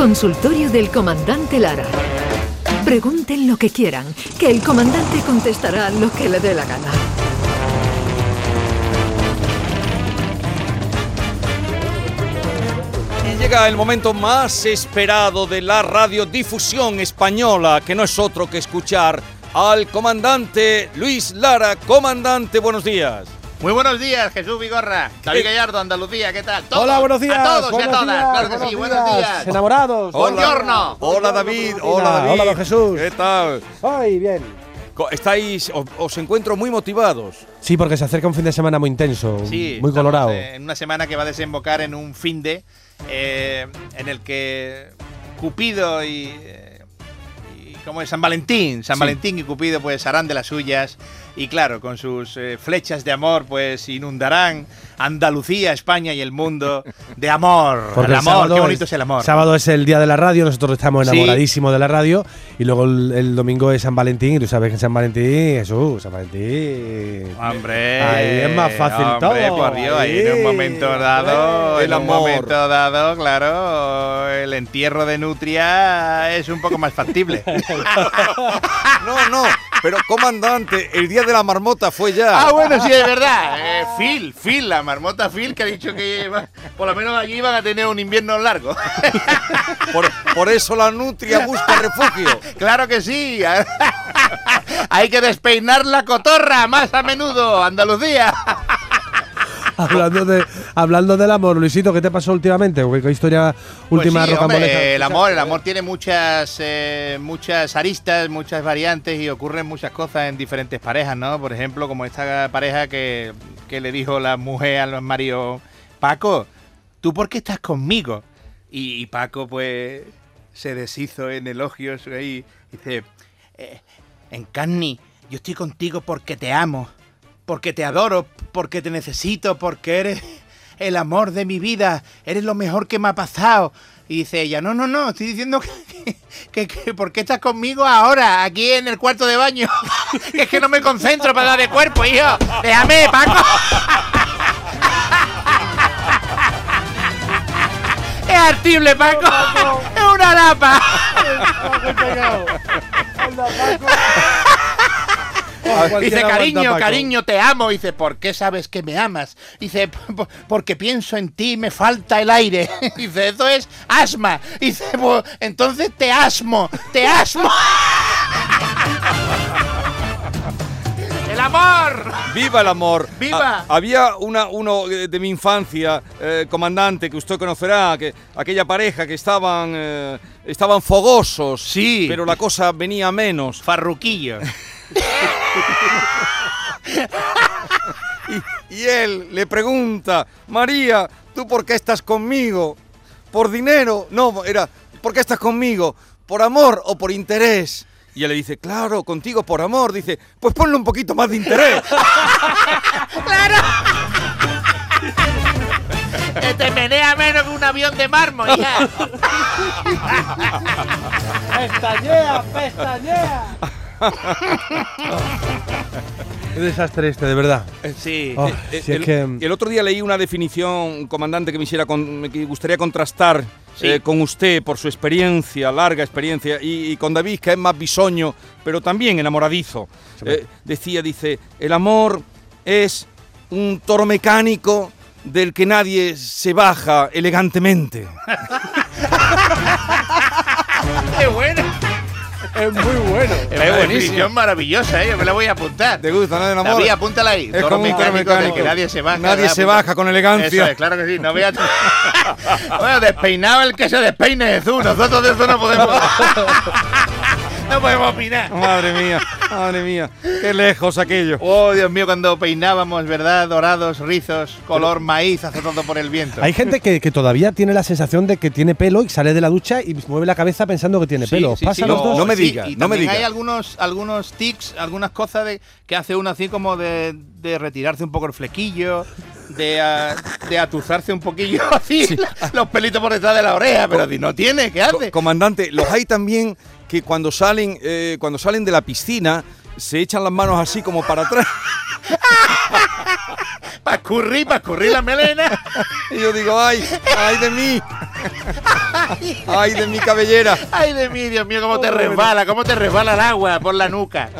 Consultorio del Comandante Lara. Pregunten lo que quieran, que el comandante contestará lo que le dé la gana. Y llega el momento más esperado de la radiodifusión española, que no es otro que escuchar al comandante Luis Lara. Comandante, buenos días. Muy buenos días, Jesús Vigorra. David Gallardo, Andalucía, ¿qué tal? Hola, buenos días. A todos y a buenos todas, días, claro que sí, buenos días. Enamorados. Buongiorno. Hola David, hola David. Hola, don Jesús. ¿Qué tal? Ay, bien. Estáis, os, os encuentro muy motivados. Sí, porque se acerca un fin de semana muy intenso, Sí, muy colorado. En una semana que va a desembocar en un fin de eh, en el que Cupido y, ¿cómo es? San Valentín, San Sí. Valentín y Cupido pues harán de las suyas y claro, con sus eh, flechas de amor pues inundarán Andalucía, España y el mundo de amor. Porque el amor, sábado qué bonito es, el amor. Sábado es el día de la radio, nosotros estamos Sí. enamoradísimos de la radio. Y luego el, el domingo es San Valentín, y tú sabes que en San Valentín, Jesús, San Valentín. Hombre, Ahí es más fácil hombre, todo, por Dios, ahí en un momento dado, hombre, en el un amor. momento dado, claro, el entierro de Nutria es un poco más factible. No, no, pero comandante, el día de la marmota fue ya. ah, bueno, sí, es verdad. Eh, Phil, Phil, la marmota Phil, que ha dicho que por lo menos allí van a tener un invierno largo. Por, por eso la nutria busca refugio. claro que sí. Hay que despeinar la cotorra más a menudo, Andalucía. Hablando, de, hablando del amor, Luisito, ¿qué te pasó últimamente? ¿Qué, historia Pues última sí, rocambolesca? hombre, el amor, el amor tiene muchas, eh, muchas aristas, muchas variantes y ocurren muchas cosas en diferentes parejas, ¿no? Por ejemplo, como esta pareja que, que le dijo la mujer al marido, Paco, ¿tú por qué estás conmigo? Y, y Paco, pues, se deshizo en elogios y dice, eh, Encarni, yo estoy contigo porque te amo, porque te adoro, porque te necesito, porque eres el amor de mi vida, eres lo mejor que me ha pasado. Y dice ella, no, no, no, estoy diciendo que, que, que ¿por qué estás conmigo ahora, aquí en el cuarto de baño? que es que no me concentro para dar de cuerpo, hijo. Déjame, Paco. es artible, Paco. es una lapa. Dice, cariño, cariño, te amo. Dice, ¿por qué sabes que me amas? Dice, "P- p- porque pienso en ti y me falta el aire. Dice, eso es asma. Dice, entonces te asmo, te asmo. ¡El amor! ¡Viva el amor! ¡Viva! Ah, había una, uno eh, de mi infancia, eh, comandante, que usted conocerá, que aquella pareja que estaban, eh, estaban fogosos. Sí. Pero la cosa venía menos. Farruquillo. Y él le pregunta, María, ¿tú por qué estás conmigo? ¿Por dinero? No, era, ¿por qué estás conmigo? ¿Por amor o por interés? Y él le dice, claro, contigo por amor. Dice, pues ponle un poquito más de interés. Que te menea menos que un avión de mármol, hija. ¡Pestañea, pestañea! Qué desastre este, de verdad. Sí. Oh, Eh, si es el, que- el otro día leí una definición, comandante, que me, hiciera con- me que gustaría contrastar Sí. eh, con usted por su experiencia, larga experiencia, y, y con David, que es más bisoño, pero también enamoradizo. Eh, decía, dice, el amor es un toro mecánico del que nadie se baja elegantemente. ¡Qué bueno! Es muy bueno. Es buenísimo. una definición maravillosa, ¿eh? Yo me la voy a apuntar. ¿Te gusta, no? El amor. David, apúntala ahí. Es Toro como un mecánico del que nadie se baja. Nadie se Apunta. baja con elegancia. Eso es, claro que sí. No veas. bueno, despeinado el que se despeine Jesús. Nosotros de eso no podemos. no podemos opinar. Madre mía, madre mía, qué lejos aquello. Oh, Dios mío, cuando peinábamos, ¿verdad? Dorados, rizos, color maíz, hace todo por el viento. Hay gente que, que todavía tiene la sensación de que tiene pelo y sale de la ducha y mueve la cabeza pensando que tiene Sí, pelo. sí, ¿Pasa sí, los no, dos? no me sí, diga, y no me también diga. Hay algunos, algunos tics, algunas cosas de, que hace uno así como de, de retirarse un poco el flequillo, de, de atuzarse un poquillo así, los pelitos por detrás de la oreja, pero si no tiene, ¿qué hace? comandante, los hay también que cuando salen, eh, cuando salen de la piscina se echan las manos así como para atrás. Para escurrir, para escurrir la melena. Y yo digo, ay, ay de mí. ¡Ay, de mi cabellera! Ay, de mí, Dios mío, cómo te resbala, cómo te resbala el agua por la nuca.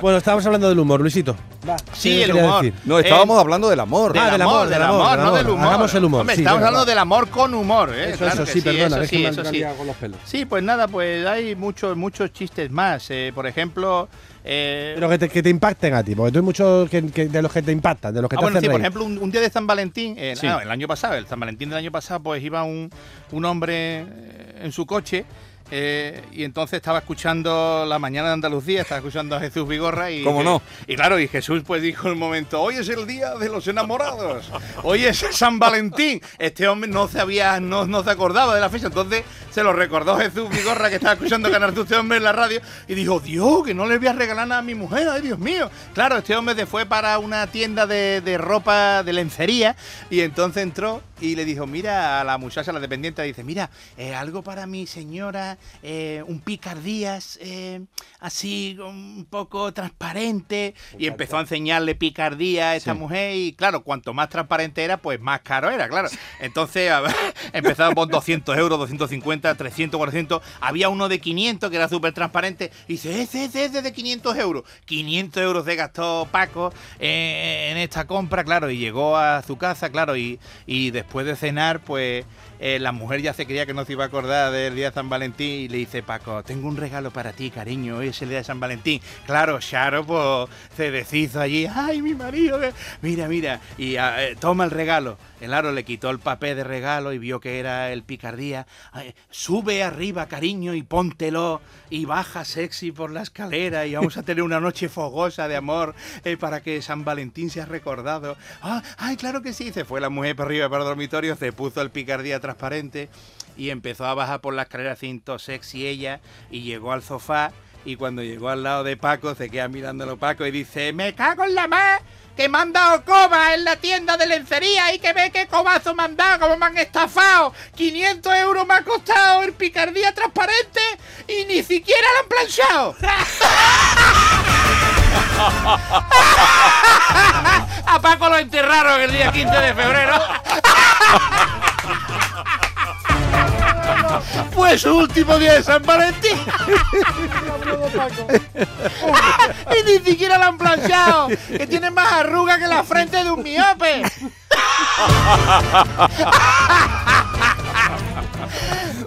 Bueno, estábamos hablando del humor, Luisito. Va, Sí, ¿qué el humor. decir? No, estábamos hablando del amor. Del Ah, del amor, amor, del amor, no del humor. Hagamos el humor, Hombre, sí, estamos hablando del amor con humor, ¿eh? Eso, Claro eso, que sí, perdona, eso sí, eso sí. liado con los pelos. Sí, pues nada, pues hay muchos muchos chistes más. eh, por ejemplo, eh, que te, que te impacten a ti, porque tú hay muchos que, que- de los que te impactan, de los que Ah, te bueno, hacen sí, por ejemplo, un, un día de San Valentín, eh, Sí. el año pasado, el San Valentín del año pasado, pues iba un, un hombre eh, en su coche eh, y entonces estaba escuchando La Mañana de Andalucía, estaba escuchando a Jesús Vigorra y... ¿Cómo no? Y claro, y Jesús pues dijo en un momento, hoy es el día de los enamorados, hoy es San Valentín. Este hombre no se había, no, no se acordaba de la fecha, entonces se lo recordó Jesús Vigorra que estaba escuchando Canal este hombre en la radio y dijo, Dios, que no le voy a regalar nada a mi mujer, ay Dios mío. Claro, este hombre se fue para una tienda de, de ropa de lencería y entonces entró y le dijo, mira a la muchacha, la dependiente, dice, mira, eh, algo para mi señora, eh, un picardías eh, así un poco transparente y empezó a enseñarle picardía a esta mujer y claro, cuanto más transparente era, pues más caro era, claro. Entonces a ver, empezaban por 200 euros, 250, 300, 400, había uno de 500 que era súper transparente. Y dice, ese, ese, ese de 500 euros. 500 euros se gastó Paco en esta compra, claro, y llegó a su casa, claro, y, y después de cenar, pues eh, la mujer ya se creía que no se iba a acordar del día de San Valentín y le dice, Paco, tengo un regalo para ti, cariño, hoy es el día de San Valentín. Claro, Charo, pues se deshizo allí, ay, mi marido, mira, mira, y ah, eh, toma el regalo. El aro le quitó el papel de regalo y vio que era el picardía. Sube arriba, cariño, y póntelo. Y baja sexy por la escalera y vamos a tener una noche fogosa de amor eh, para que San Valentín sea recordado. Ah, ay, claro que sí. Se fue la mujer para arriba para el dormitorio, se puso el picardía transparente y empezó a bajar por la escalera cinto sexy ella y llegó al sofá y cuando llegó al lado de Paco se queda mirándolo Paco y dice, me cago en la más que me han dado coba en la tienda de lencería y que ve qué cobazo me han dado, como me han estafado. 500 euros me ha costado el picardía transparente y ni siquiera lo han planchado. A Paco lo enterraron el día 15 de febrero. Fue su último día de San Valentín. y ni siquiera lo han planchado. Que tiene más arruga que la frente de un miope.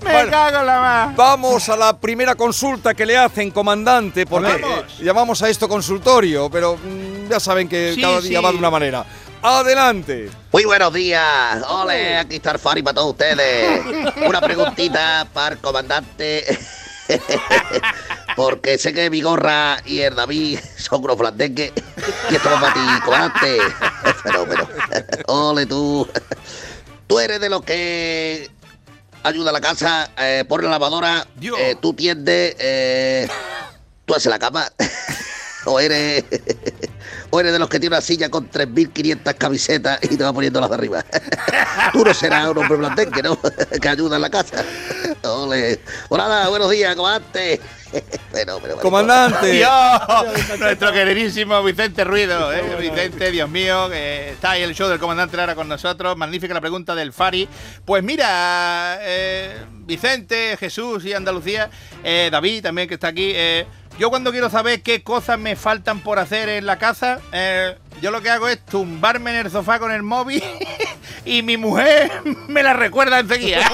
Me Bueno. cago en la más. Vamos a la primera consulta que le hacen, comandante, porque eh, llamamos a esto consultorio, pero mm, ya saben que Sí, cada día sí. va de una manera. Adelante. Muy buenos días. Ole, aquí está el Fari para todos ustedes. Una preguntita para el comandante. Porque sé que Vigorra y el David son unos flandengues. Y esto va para ti, comandante. Fenómeno. Ole tú. Tú eres de los que ayuda a la casa, eh, pone la lavadora, eh, tú tiendes, eh, tú haces la cama. o eres. O eres de los que tiene una silla con 3.500 camisetas y te va poniendo las de arriba. Tú no serás un hombre blandengue, ¿no? que ayuda en la casa. Ole. Nada, buenos días, comandante. bueno, pero, Comandante. Dios, nuestro queridísimo Vicente Ruido, ¿eh? Vicente, Dios mío, que está ahí el show del comandante Lara con nosotros. Magnífica la pregunta del Fari. Pues mira, eh, Vicente, Jesús y Andalucía, eh, David también que está aquí. Yo cuando quiero saber qué cosas me faltan por hacer en la casa, eh, yo lo que hago es tumbarme en el sofá con el móvil y mi mujer me la recuerda enseguida.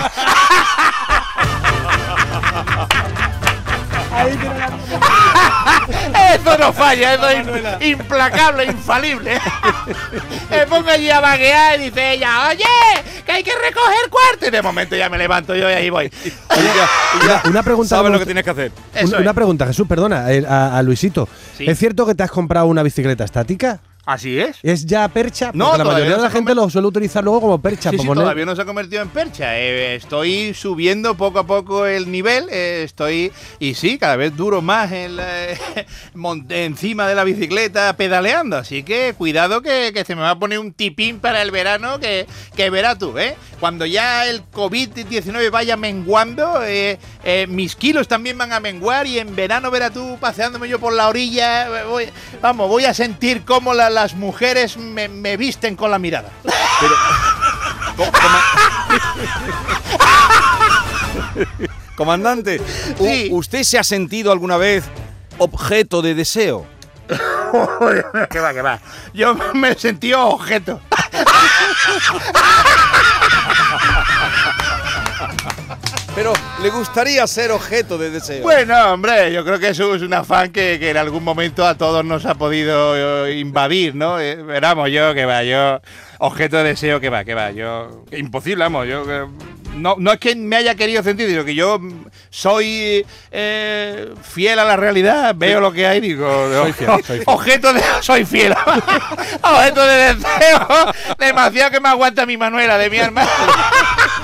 Eso no falla, eso es im- implacable, infalible. Me pongo allí a vaguear y dice ella, oye, que hay que recoger cuarto. Y de momento ya me levanto yo y ahí voy. Una pregunta Sabes lo que tienes que hacer. Una, pregunta, Jesús, perdona, eh, a, a Luisito. Sí. ¿Es cierto que te has comprado una bicicleta estática? Así es. ¿Es ya percha? No, la mayoría no de la gente lo suele utilizar luego como percha. Sí, sí, poner- todavía no se ha convertido en percha. Eh, estoy subiendo poco a poco el nivel. eh, estoy. Y sí, cada vez duro más en la- encima de la bicicleta pedaleando. Así que cuidado que, que se me va a poner un tipín para el verano que, que verás tú, ¿eh? Cuando ya el COVID-19 vaya menguando, eh, eh, mis kilos también van a menguar y en verano verás tú paseándome yo por la orilla. eh, voy- vamos, voy a sentir cómo la- las mujeres me, me visten con la mirada. Co- coma- Comandante, Sí. ¿usted se ha sentido alguna vez objeto de deseo? que va, que va. Yo me sentí objeto. Pero le gustaría ser objeto de deseo. Bueno, hombre, yo creo que eso es un afán que, que en algún momento a todos nos ha podido eh, invadir, ¿no? Eh, Veramos, yo que va, yo. Objeto de deseo que va, que va, yo. Imposible, vamos, yo. eh, No, no es que me haya querido sentir, sino que yo soy eh, fiel a la realidad, veo lo que hay, digo. Soy fiel, soy fiel. Objeto de. Soy fiel. objeto de deseo. Demasiado que me aguanta mi Manuela de mi hermano.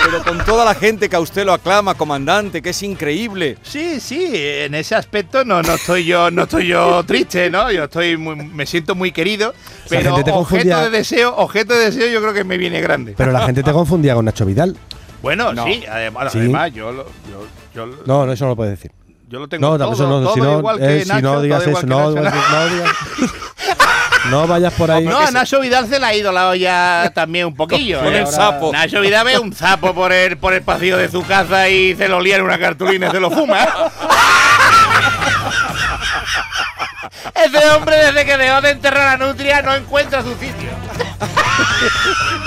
Pero con toda la gente que a usted lo aclama, comandante, que es increíble. Sí, sí, en ese aspecto no, no estoy yo, no estoy yo triste, ¿no? Yo estoy muy- me siento muy querido, pero gente te objeto confundía- de deseo, objeto de deseo yo creo que me viene grande. Pero la gente te confundía con Nacho Vidal. Bueno, No. sí, además, Sí. además yo lo, yo, yo lo- No, no, eso no lo puedes decir. yo lo tengo No, todo, eso no, todo si no, igual eh, que si Nacho, no digas todo eso, no digas. No vayas por ahí. No, a Nacho Vidal se le ha ido la olla también un poquillo. Con ¿eh? el sapo. Nacho Vidal ve un sapo por el, por el pasillo de su casa y se lo lía en una cartulina y se lo fuma. Ese hombre desde que dejó de enterrar a Nutria no encuentra su sitio.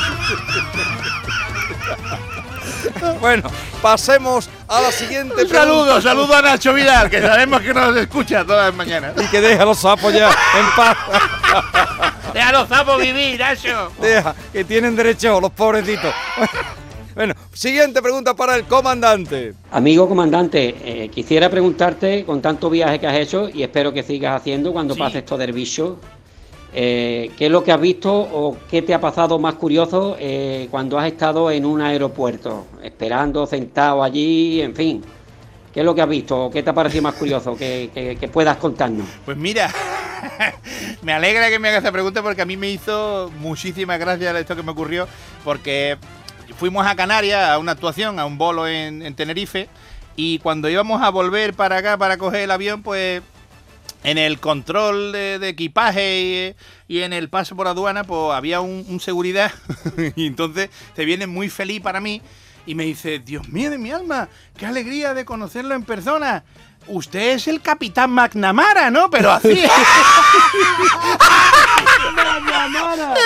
Bueno, pasemos a la siguiente Un pregunta. saludo, saludo a Nacho Vidal, que sabemos que nos escucha todas las mañanas. Y que deja a los sapos ya en paz. Deja a los sapos vivir, Nacho. Deja, que tienen derecho los pobrecitos. Bueno, siguiente pregunta para el comandante. Amigo comandante, eh, quisiera preguntarte, con tanto viaje que has hecho, y espero que sigas haciendo cuando Sí. pases todo el bicho, eh, ¿qué es lo que has visto o qué te ha pasado más curioso eh, cuando has estado en un aeropuerto, esperando, sentado allí, en fin? ¿Qué es lo que has visto o qué te ha parecido más curioso que, puedas contarnos? Pues mira, me alegra que me hagas esta pregunta porque a mí me hizo muchísimas gracias esto que me ocurrió, porque fuimos a Canarias a una actuación, a un bolo en Tenerife, y cuando íbamos a volver para acá para coger el avión, pues en el control de, de equipaje y, y en el paso por aduana, pues había un, un seguridad, y entonces se viene muy feliz para mí y me dice, Dios mío de mi alma, qué alegría de conocerlo en persona. Usted es el capitán McNamara, ¿no? Pero así.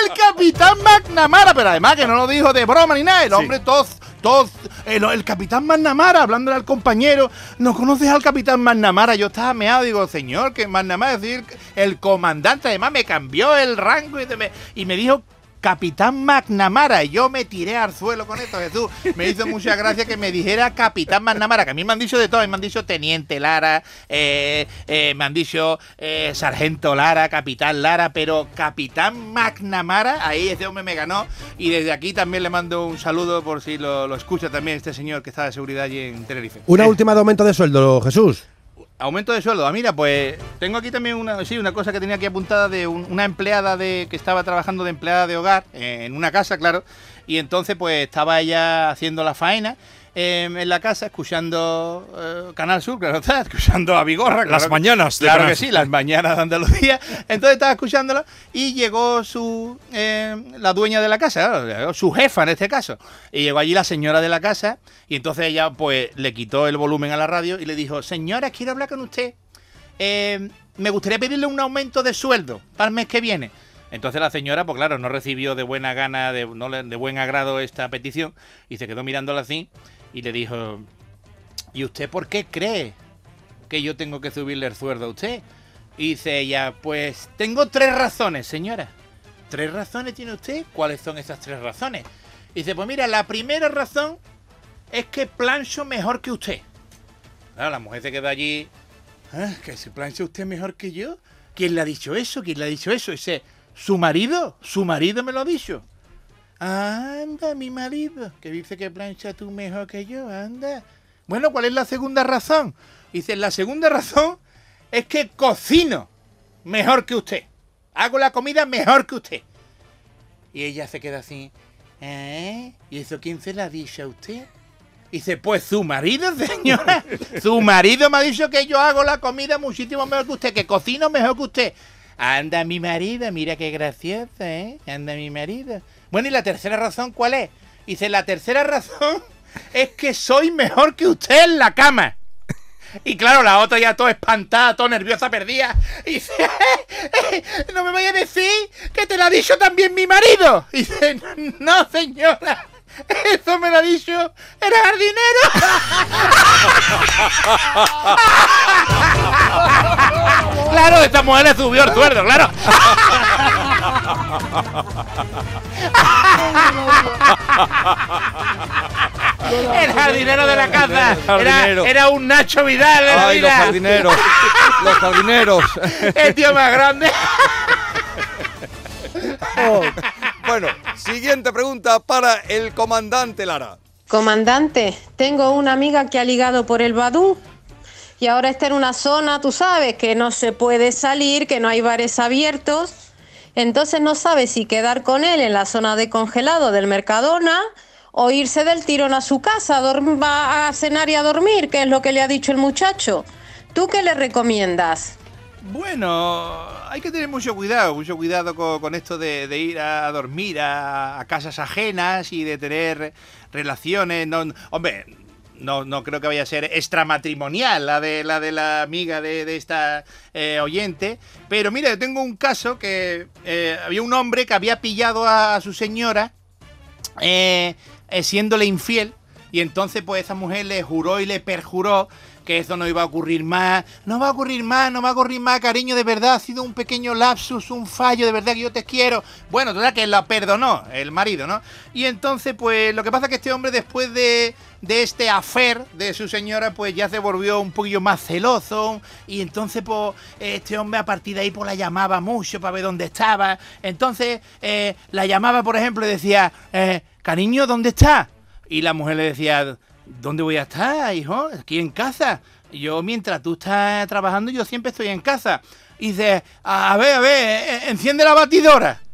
el capitán McNamara, pero además que no lo dijo de broma ni nada. El hombre todo, todo, el, capitán McNamara, hablándole al compañero, ¿no conoces al capitán McNamara? Yo estaba meado, digo, señor, que McNamara es decir, el comandante, además me cambió el rango y, me, y me dijo Capitán McNamara, y yo me tiré al suelo con esto, Jesús. Me hizo mucha gracia que me dijera Capitán McNamara, que a mí me han dicho de todo, me han dicho Teniente Lara, eh, eh, me han dicho eh, Sargento Lara, Capitán Lara, pero Capitán McNamara, ahí ese hombre me ganó. Y desde aquí también le mando un saludo por si lo, lo escucha también este señor que está de seguridad allí en Tenerife. Una última de aumento de sueldo, Jesús. Aumento de sueldo. Ah, mira, pues tengo aquí también una, sí, una cosa que tenía aquí apuntada de un- una empleada de que estaba trabajando de empleada de hogar eh, en una casa, claro. Y entonces, pues estaba ella haciendo la faena eh, en la casa, escuchando eh, Canal Sur, claro está, escuchando a Vigorra. Las claro que- mañanas de Claro Canal que sí, las mañanas de Andalucía. Entonces estaba escuchándolo y llegó su eh, la dueña de la casa, claro, su jefa en este caso. Y llegó allí la señora de la casa y entonces ella pues le quitó el volumen a la radio y le dijo, señora, quiero hablar con usted. Eh, me gustaría pedirle un aumento de sueldo para el mes que viene. Entonces la señora, pues claro, no recibió de buena gana, de, no de buen agrado esta petición y se quedó mirándola así y le dijo, ¿y usted por qué cree que yo tengo que subirle el sueldo a usted? Y dice ella, pues tengo tres razones, señora. ¿Tres razones tiene usted? ¿Cuáles son esas tres razones? Dice, pues mira, la primera razón es que plancho mejor que usted. La mujer se queda allí. "Ah, ¿Que se plancha usted mejor que yo? ¿Quién le ha dicho eso? ¿Quién le ha dicho eso? Dice, ¿su marido? ¿Su marido me lo ha dicho? Anda, mi marido, que dice que plancha tú mejor que yo, anda. Bueno, ¿cuál es la segunda razón? Dice, la segunda razón es que cocino mejor que usted. Hago la comida mejor que usted. Y ella se queda así. ¿Eh? ¿Y eso quién se la dicho a usted? Dice, pues su marido, señora. su marido me ha dicho que yo hago la comida muchísimo mejor que usted, que cocino mejor que usted. Anda mi marido, mira qué graciosa, ¿eh? Anda mi marido. Bueno, ¿y la tercera razón cuál es? Dice, la tercera razón es que soy mejor que usted en la cama. Y claro, la otra ya todo espantada, todo nerviosa, perdida. Y dice, "Eh, no me vaya a decir que te lo ha dicho también mi marido. Y dice, no señora, eso me lo ha dicho el jardinero. claro, esta mujer le subió el sueldo, claro. El jardinero de la casa. Era, era un Nacho Vidal. en la Ay, los jardineros. Los jardineros. El tío más grande. Bueno, siguiente pregunta para el comandante Lara. Comandante, tengo una amiga que ha ligado por el Badú y ahora está en una zona, tú sabes, que no se puede salir, que no hay bares abiertos. Entonces no sabe si quedar con él en la zona de congelado del Mercadona o irse del tirón a su casa a, a cenar y a dormir, que es lo que le ha dicho el muchacho. ¿Tú qué le recomiendas? Bueno, hay que tener mucho cuidado, mucho cuidado con, con esto de, de ir a dormir a, casas ajenas y de tener relaciones. No, hombre, no, no creo que vaya a ser extramatrimonial la de la de la amiga de, de esta eh, oyente. Pero mira, yo tengo un caso que eh, había un hombre que había pillado a, su señora eh, eh, siéndole infiel. Y entonces pues esa mujer le juró y le perjuró que eso no iba a ocurrir más. No va a ocurrir más, no va a ocurrir más, cariño, de verdad. Ha sido un pequeño lapsus, un fallo, de verdad que yo te quiero. Bueno, total que la perdonó el marido, ¿no? Y entonces pues lo que pasa es que este hombre después de, de este afer de su señora pues ya se volvió un poquillo más celoso. Y entonces pues este hombre a partir de ahí pues la llamaba mucho para ver dónde estaba. Entonces eh, la llamaba por ejemplo y decía, eh, cariño, ¿dónde está? Y la mujer le decía, ¿dónde voy a estar, hijo? Aquí en casa. Yo, mientras tú estás trabajando, yo siempre estoy en casa. Y dice, a ver, a ver, eh, enciende la batidora.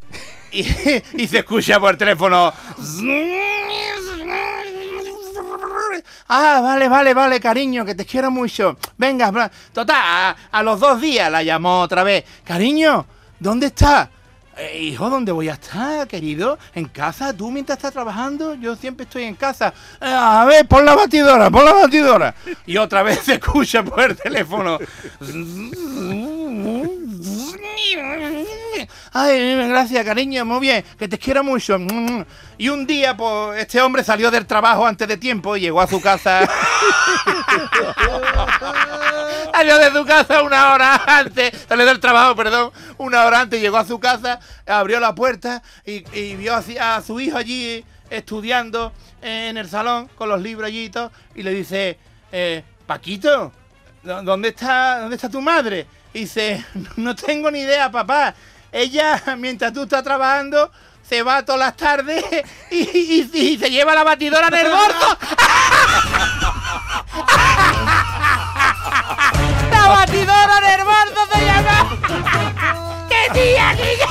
Y, se escucha por teléfono. Ah, vale, vale, vale, cariño, que te quiero mucho. Venga, total, a, a los dos días la llamó otra vez. Cariño, ¿dónde estás? "Eh, hijo, ¿dónde voy a estar, querido? ¿En casa? ¿Tú mientras estás trabajando? Yo siempre estoy en casa. "Eh, a ver, pon la batidora, pon la batidora. Y otra vez se escucha por el teléfono. Ay, gracias, cariño, muy bien, que te quiero mucho. Y un día, pues, este hombre salió del trabajo antes de tiempo y llegó a su casa. salió de su casa una hora antes, salió del trabajo, perdón, una hora antes, llegó a su casa, abrió la puerta y, vio a su hijo allí estudiando en el salón con los libros allí y todo, y le dice, eh, Paquito, ¿dó- ¿dónde está, ¿dónde está tu madre? Y dice, no tengo ni idea, papá. Ella, mientras tú estás trabajando, se va todas las tardes y, y- y se lleva la batidora en el bolso. ¡La batidora en el bolso se llama! ¡Qué tía, niña!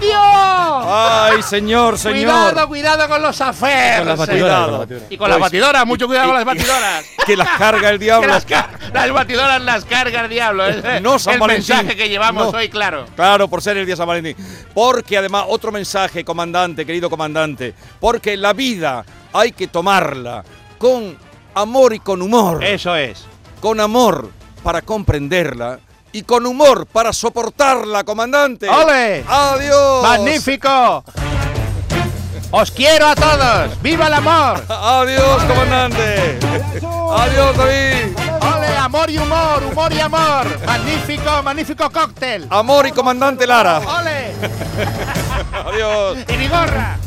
¡Dios! Ay, señor, señor. Cuidado, cuidado con los aferros. Con las batidoras, con las batidoras. Y con las batidoras, mucho cuidado con las batidoras. Que las carga el diablo. las, car- las batidoras las carga el diablo. Es No, San el Valentín. mensaje que llevamos No. hoy, claro. Claro, por ser el día de San Valentín. Porque además, otro mensaje, comandante, querido comandante. Porque la vida hay que tomarla con amor y con humor. Eso es. Con amor para comprenderla y con humor para soportarla, comandante. ¡Ole! ¡Adiós! ¡Magnífico! ¡Os quiero a todos! ¡Viva el amor! ¡Adiós, comandante! ¡Adiós, David! ¡Ole, amor y humor! ¡Humor y amor! ¡Magnífico, magnífico cóctel! Amor y comandante Lara. ¡Ole! Adiós. ¡Y mi gorra!